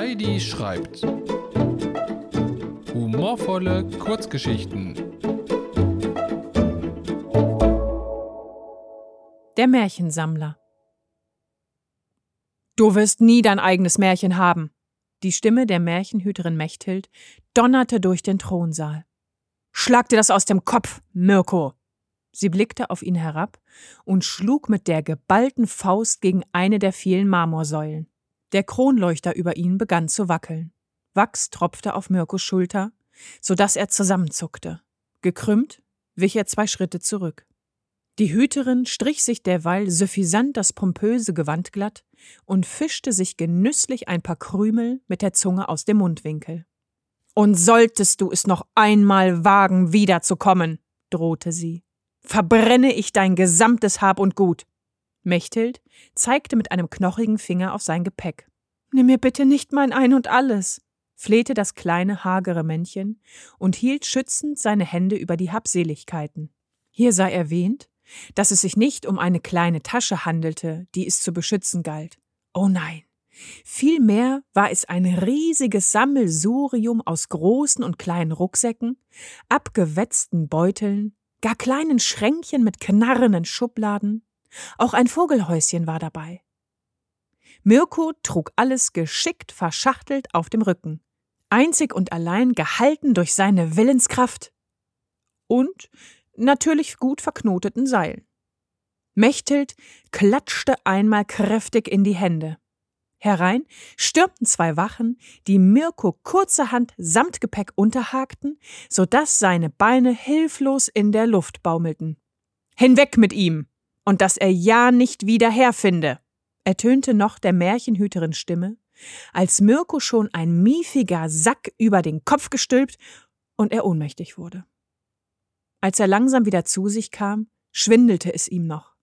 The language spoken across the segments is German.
Heidi schreibt. Humorvolle Kurzgeschichten. Der Märchensammler. Du wirst nie dein eigenes Märchen haben. Die Stimme der Märchenhüterin Mechthild donnerte durch den Thronsaal. Schlag dir das aus dem Kopf, Mirko! Sie blickte auf ihn herab und schlug mit der geballten Faust gegen eine der vielen Marmorsäulen. Der Kronleuchter über ihn begann zu wackeln. Wachs tropfte auf Mirkos Schulter, so dass er zusammenzuckte. Gekrümmt wich er zwei Schritte zurück. Die Hüterin strich sich derweil suffisant das pompöse Gewand glatt und fischte sich genüsslich ein paar Krümel mit der Zunge aus dem Mundwinkel. Und solltest du es noch einmal wagen, wiederzukommen, drohte sie, verbrenne ich dein gesamtes Hab und Gut. Mechthild zeigte mit einem knochigen Finger auf sein Gepäck. Nimm mir bitte nicht mein Ein und alles, flehte das kleine, hagere Männchen und hielt schützend seine Hände über die Habseligkeiten. Hier sei erwähnt, dass es sich nicht um eine kleine Tasche handelte, die es zu beschützen galt. Oh nein. Vielmehr war es ein riesiges Sammelsurium aus großen und kleinen Rucksäcken, abgewetzten Beuteln, gar kleinen Schränkchen mit knarrenden Schubladen. Auch ein Vogelhäuschen war dabei. Mirko trug alles geschickt verschachtelt auf dem Rücken, einzig und allein gehalten durch seine Willenskraft und natürlich gut verknoteten Seilen. Mechthild klatschte einmal kräftig in die Hände. Herein stürmten zwei Wachen, die Mirko kurzerhand samt Gepäck unterhakten, so dass seine Beine hilflos in der Luft baumelten. Hinweg mit ihm! Und dass er ja nicht wieder herfinde! ertönte noch der Märchenhüterin Stimme, als Mirko schon ein miefiger Sack über den Kopf gestülpt und er ohnmächtig wurde. Als er langsam wieder zu sich kam, schwindelte es ihm noch.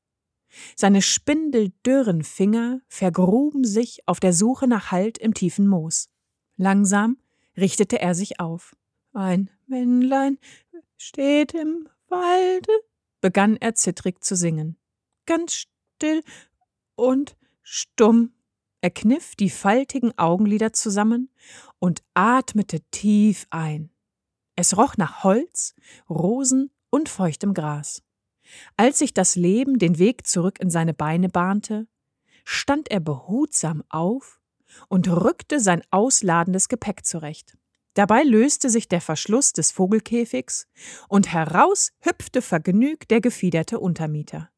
Seine spindeldürren Finger vergruben sich auf der Suche nach Halt im tiefen Moos. Langsam richtete er sich auf. Ein Männlein steht im Walde, begann er zittrig zu singen. Ganz still und stumm. Er kniff die faltigen Augenlider zusammen und atmete tief ein. Es roch nach Holz, Rosen und feuchtem Gras. Als sich das Leben den Weg zurück in seine Beine bahnte, stand er behutsam auf und rückte sein ausladendes Gepäck zurecht. Dabei löste sich der Verschluss des Vogelkäfigs und heraus hüpfte vergnügt der gefiederte Untermieter.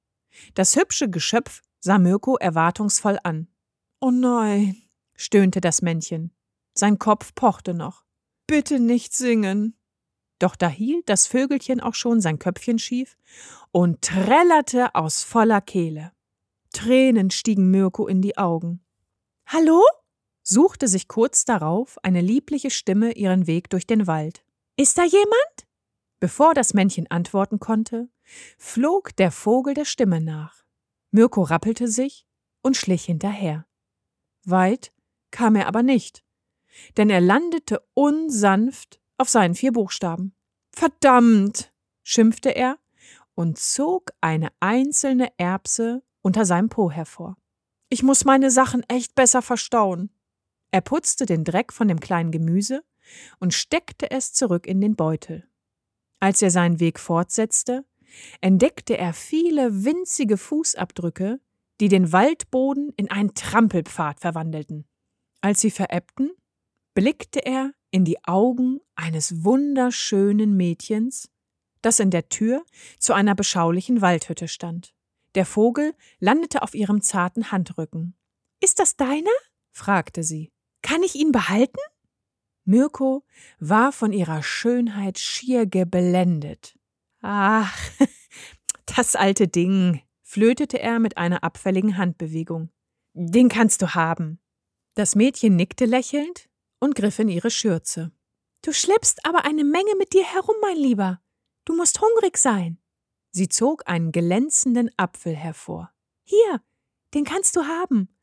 Das hübsche Geschöpf sah Mirko erwartungsvoll an. Oh nein, stöhnte das Männchen. Sein Kopf pochte noch. Bitte nicht singen. Doch da hielt das Vögelchen auch schon sein Köpfchen schief und trällerte aus voller Kehle. Tränen stiegen Mirko in die Augen. Hallo? suchte sich kurz darauf eine liebliche Stimme ihren Weg durch den Wald. Ist da jemand? Bevor das Männchen antworten konnte, flog der Vogel der Stimme nach. Mirko rappelte sich und schlich hinterher. Weit kam er aber nicht, denn er landete unsanft auf seinen vier Buchstaben. Verdammt, schimpfte er und zog eine einzelne Erbse unter seinem Po hervor. Ich muss meine Sachen echt besser verstauen. Er putzte den Dreck von dem kleinen Gemüse und steckte es zurück in den Beutel. Als er seinen Weg fortsetzte, entdeckte er viele winzige Fußabdrücke, die den Waldboden in einen Trampelpfad verwandelten. Als sie verebbten, blickte er in die Augen eines wunderschönen Mädchens, das in der Tür zu einer beschaulichen Waldhütte stand. Der Vogel landete auf ihrem zarten Handrücken. Ist das deiner? fragte sie. Kann ich ihn behalten? Mirko war von ihrer Schönheit schier geblendet. Ach, das alte Ding, flötete er mit einer abfälligen Handbewegung. Den kannst du haben. Das Mädchen nickte lächelnd und griff in ihre Schürze. Du schleppst aber eine Menge mit dir herum, mein Lieber. Du musst hungrig sein. Sie zog einen glänzenden Apfel hervor. Hier, den kannst du haben.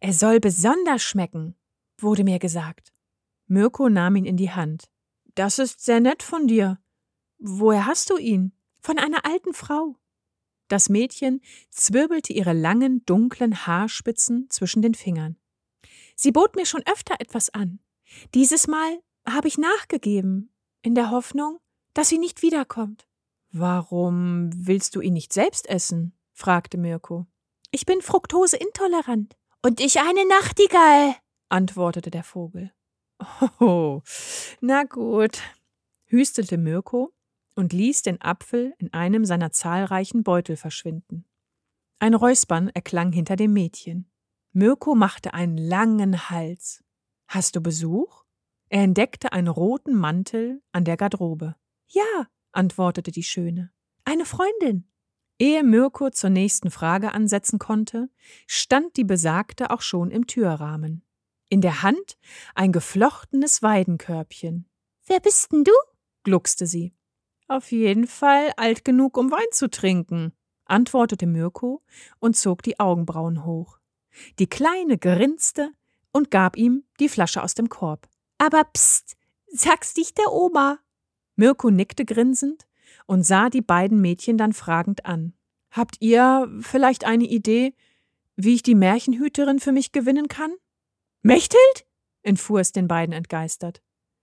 Er soll besonders schmecken, wurde mir gesagt. Mirko nahm ihn in die Hand. Das ist sehr nett von dir. Woher hast du ihn? Von einer alten Frau. Das Mädchen zwirbelte ihre langen, dunklen Haarspitzen zwischen den Fingern. Sie bot mir schon öfter etwas an. Dieses Mal habe ich nachgegeben, in der Hoffnung, dass sie nicht wiederkommt. Warum willst du ihn nicht selbst essen? fragte Mirko. Ich bin fruktoseintolerant. Und ich eine Nachtigall, antwortete der Vogel. Oh, na gut, hüstelte Mirko und ließ den Apfel in einem seiner zahlreichen Beutel verschwinden. Ein Räuspern erklang hinter dem Mädchen. Mirko machte einen langen Hals. Hast du Besuch? Er entdeckte einen roten Mantel an der Garderobe. Ja, antwortete die Schöne. Eine Freundin. Ehe Mirko zur nächsten Frage ansetzen konnte, stand die Besagte auch schon im Türrahmen. In der Hand ein geflochtenes Weidenkörbchen. Wer bist denn du? gluckste sie. Auf jeden Fall alt genug, um Wein zu trinken, antwortete Mirko und zog die Augenbrauen hoch. Die Kleine grinste und gab ihm die Flasche aus dem Korb. Aber pst, sag's nicht der Oma. Mirko nickte grinsend und sah die beiden Mädchen dann fragend an. Habt ihr vielleicht eine Idee, wie ich die Märchenhüterin für mich gewinnen kann? Mechthild? entfuhr es den beiden entgeistert.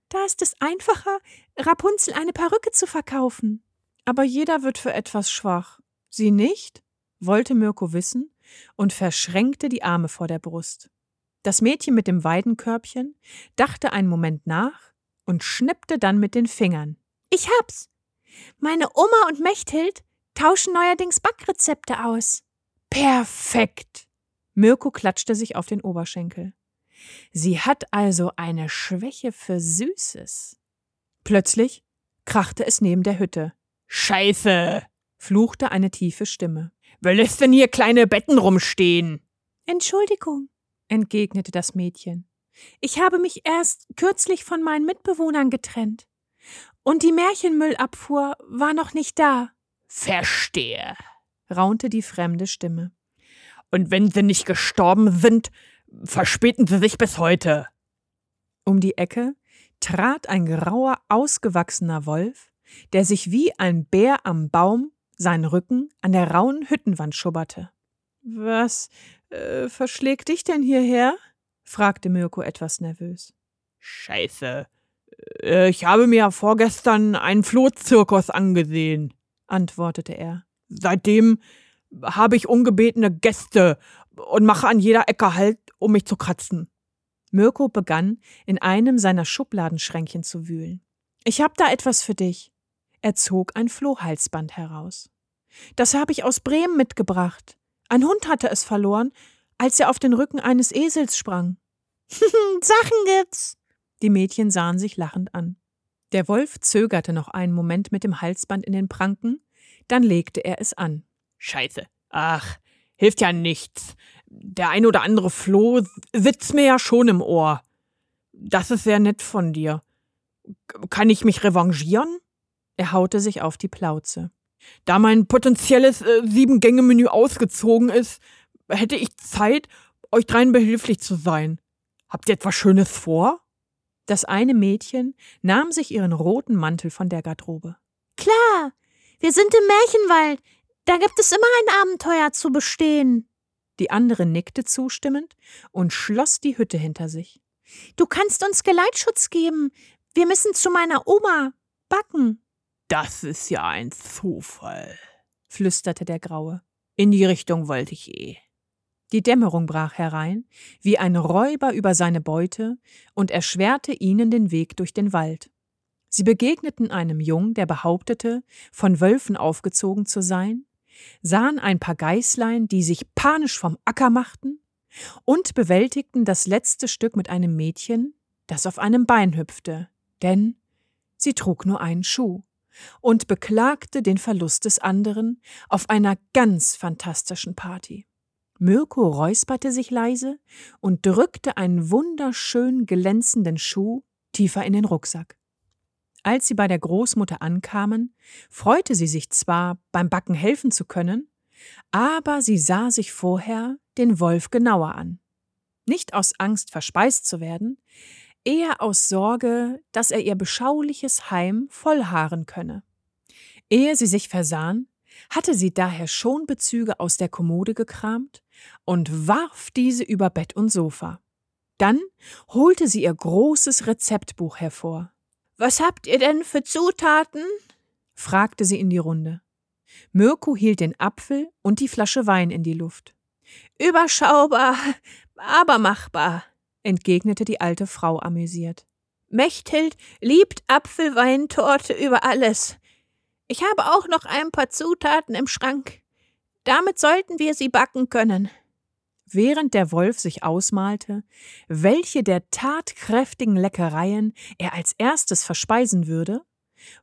Da ist es einfacher, Rapunzel eine Perücke zu verkaufen. Aber jeder wird für etwas schwach. Sie nicht? wollte Mirko wissen und verschränkte die Arme vor der Brust. Das Mädchen mit dem Weidenkörbchen dachte einen Moment nach und schnippte dann mit den Fingern. Ich hab's. Meine Oma und Mechthild tauschen neuerdings Backrezepte aus. Perfekt. Mirko klatschte sich auf den Oberschenkel. Sie hat also eine Schwäche für Süßes. Plötzlich krachte es neben der Hütte. Scheiße! fluchte eine tiefe Stimme. Wer lässt denn hier kleine Betten rumstehen? Entschuldigung, entgegnete das Mädchen. Ich habe mich erst kürzlich von meinen Mitbewohnern getrennt. Und die Märchenmüllabfuhr war noch nicht da. Verstehe, raunte die fremde Stimme. Und wenn sie nicht gestorben sind, verspäten sie sich bis heute. Um die Ecke trat ein grauer, ausgewachsener Wolf, der sich wie ein Bär am Baum seinen Rücken an der rauen Hüttenwand schubberte. Was äh, verschlägt dich denn hierher? fragte Mirko etwas nervös. Scheiße. Äh, ich habe mir vorgestern einen Flohzirkus angesehen, antwortete er. Seitdem habe ich ungebetene Gäste und mache an jeder Ecke Halt, um mich zu kratzen. Mirko begann, in einem seiner Schubladenschränkchen zu wühlen. Ich hab da etwas für dich. Er zog ein Flohhalsband heraus. Das habe ich aus Bremen mitgebracht. Ein Hund hatte es verloren, als er auf den Rücken eines Esels sprang. Sachen gibt's. Die Mädchen sahen sich lachend an. Der Wolf zögerte noch einen Moment mit dem Halsband in den Pranken, dann legte er es an. Scheiße. Ach, hilft ja nichts. Der ein oder andere Floh sitzt mir ja schon im Ohr. Das ist sehr nett von dir. Kann ich mich revanchieren? Er haute sich auf die Plauze. Da mein potenzielles äh, Sieben-Gänge-Menü ausgezogen ist, hätte ich Zeit, euch dreien behilflich zu sein. Habt ihr etwas Schönes vor? Das eine Mädchen nahm sich ihren roten Mantel von der Garderobe. Klar, wir sind im Märchenwald. Da gibt es immer ein Abenteuer zu bestehen. Die andere nickte zustimmend und schloss die Hütte hinter sich. Du kannst uns Geleitschutz geben. Wir müssen zu meiner Oma backen. Das ist ja ein Zufall, flüsterte der Graue. In die Richtung wollte ich eh. Die Dämmerung brach herein, wie ein Räuber über seine Beute, und erschwerte ihnen den Weg durch den Wald. Sie begegneten einem Jungen, der behauptete, von Wölfen aufgezogen zu sein, sahen ein paar Geißlein, die sich panisch vom Acker machten, und bewältigten das letzte Stück mit einem Mädchen, das auf einem Bein hüpfte, denn sie trug nur einen Schuh und beklagte den Verlust des anderen auf einer ganz fantastischen Party. Mirko räusperte sich leise und drückte einen wunderschön glänzenden Schuh tiefer in den Rucksack. Als sie bei der Großmutter ankamen, freute sie sich zwar, beim Backen helfen zu können, aber sie sah sich vorher den Wolf genauer an. Nicht aus Angst verspeist zu werden, eher aus Sorge, dass er ihr beschauliches Heim vollhaaren könne. Ehe sie sich versahen, hatte sie daher schon Bezüge aus der Kommode gekramt und warf diese über Bett und Sofa. Dann holte sie ihr großes Rezeptbuch hervor. Was habt ihr denn für Zutaten? fragte sie in die Runde. Mirko hielt den Apfel und die Flasche Wein in die Luft. Überschaubar, aber machbar, entgegnete die alte Frau amüsiert. Mechthild liebt Apfelweintorte über alles. Ich habe auch noch ein paar Zutaten im Schrank. Damit sollten wir sie backen können. Während der Wolf sich ausmalte, welche der tatkräftigen Leckereien er als erstes verspeisen würde,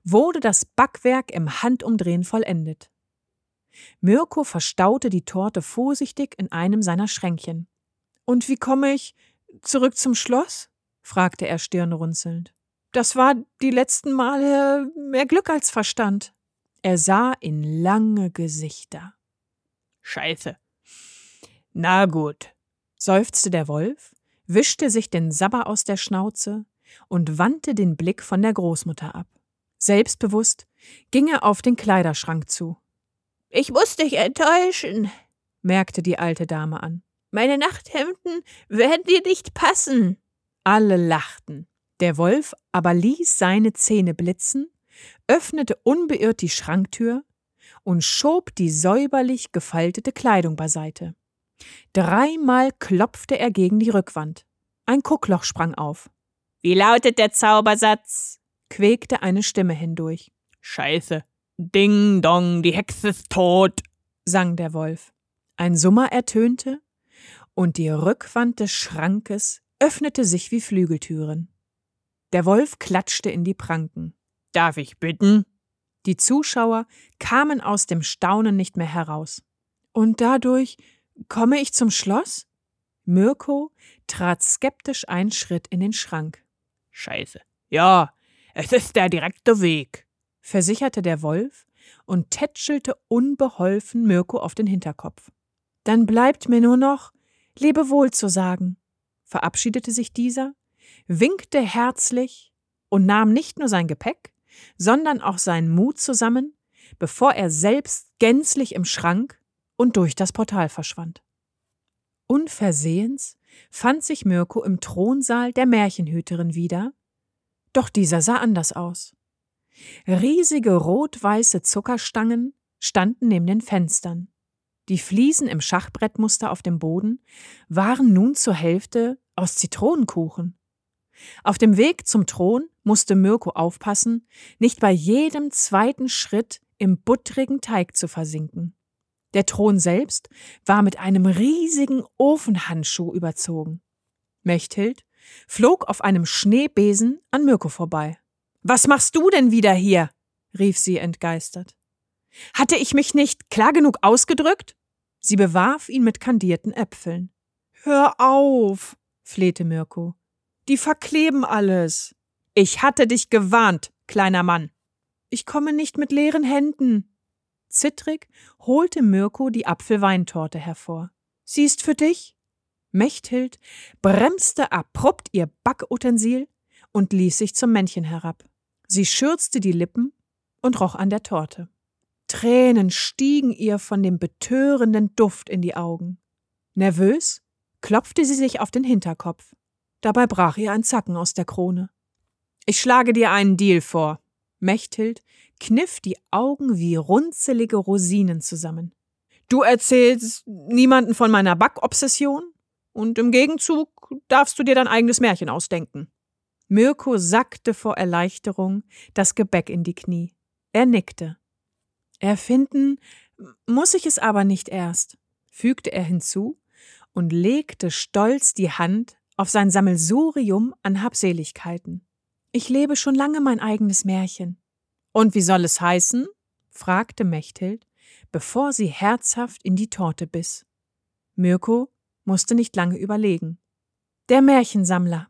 wurde das Backwerk im Handumdrehen vollendet. Mirko verstaute die Torte vorsichtig in einem seiner Schränkchen. Und wie komme ich zurück zum Schloss? fragte er stirnrunzelnd. Das war die letzten Male mehr Glück als Verstand. Er sah in lange Gesichter. Scheiße. Na gut, seufzte der Wolf, wischte sich den Sabber aus der Schnauze und wandte den Blick von der Großmutter ab. Selbstbewusst ging er auf den Kleiderschrank zu. Ich muss dich enttäuschen, merkte die alte Dame an. Meine Nachthemden werden dir nicht passen. Alle lachten. Der Wolf aber ließ seine Zähne blitzen, öffnete unbeirrt die Schranktür und schob die säuberlich gefaltete Kleidung beiseite. Dreimal klopfte er gegen die Rückwand. Ein Kuckloch sprang auf. Wie lautet der Zaubersatz? quäkte eine Stimme hindurch. Scheiße, Ding dong, die Hexe ist tot, sang der Wolf. Ein Summer ertönte, und die Rückwand des Schrankes öffnete sich wie Flügeltüren. Der Wolf klatschte in die Pranken. Darf ich bitten? Die Zuschauer kamen aus dem Staunen nicht mehr heraus. Und dadurch komme ich zum Schloss? Mirko trat skeptisch einen Schritt in den Schrank. Scheiße. Ja, es ist der direkte Weg versicherte der Wolf und tätschelte unbeholfen Mirko auf den Hinterkopf. Dann bleibt mir nur noch Lebewohl zu sagen, verabschiedete sich dieser, winkte herzlich und nahm nicht nur sein Gepäck, sondern auch seinen Mut zusammen, bevor er selbst gänzlich im Schrank und durch das Portal verschwand. Unversehens fand sich Mirko im Thronsaal der Märchenhüterin wieder, doch dieser sah anders aus. Riesige rot-weiße Zuckerstangen standen neben den Fenstern. Die Fliesen im Schachbrettmuster auf dem Boden waren nun zur Hälfte aus Zitronenkuchen. Auf dem Weg zum Thron musste Mirko aufpassen, nicht bei jedem zweiten Schritt im buttrigen Teig zu versinken. Der Thron selbst war mit einem riesigen Ofenhandschuh überzogen. Mechthild flog auf einem Schneebesen an Mirko vorbei. Was machst du denn wieder hier? rief sie entgeistert. Hatte ich mich nicht klar genug ausgedrückt? Sie bewarf ihn mit kandierten Äpfeln. Hör auf, flehte Mirko. Die verkleben alles. Ich hatte dich gewarnt, kleiner Mann. Ich komme nicht mit leeren Händen. Zittrig holte Mirko die Apfelweintorte hervor. Sie ist für dich? Mechthild bremste abrupt ihr Backutensil und ließ sich zum Männchen herab. Sie schürzte die Lippen und roch an der Torte. Tränen stiegen ihr von dem betörenden Duft in die Augen. Nervös klopfte sie sich auf den Hinterkopf. Dabei brach ihr ein Zacken aus der Krone. Ich schlage dir einen Deal vor. Mechthild kniff die Augen wie runzelige Rosinen zusammen. Du erzählst niemanden von meiner Backobsession und im Gegenzug darfst du dir dein eigenes Märchen ausdenken. Mirko sackte vor Erleichterung das Gebäck in die Knie. Er nickte. Erfinden muss ich es aber nicht erst, fügte er hinzu und legte stolz die Hand auf sein Sammelsurium an Habseligkeiten. Ich lebe schon lange mein eigenes Märchen. Und wie soll es heißen? fragte Mechthild, bevor sie herzhaft in die Torte biss. Mirko musste nicht lange überlegen. Der Märchensammler.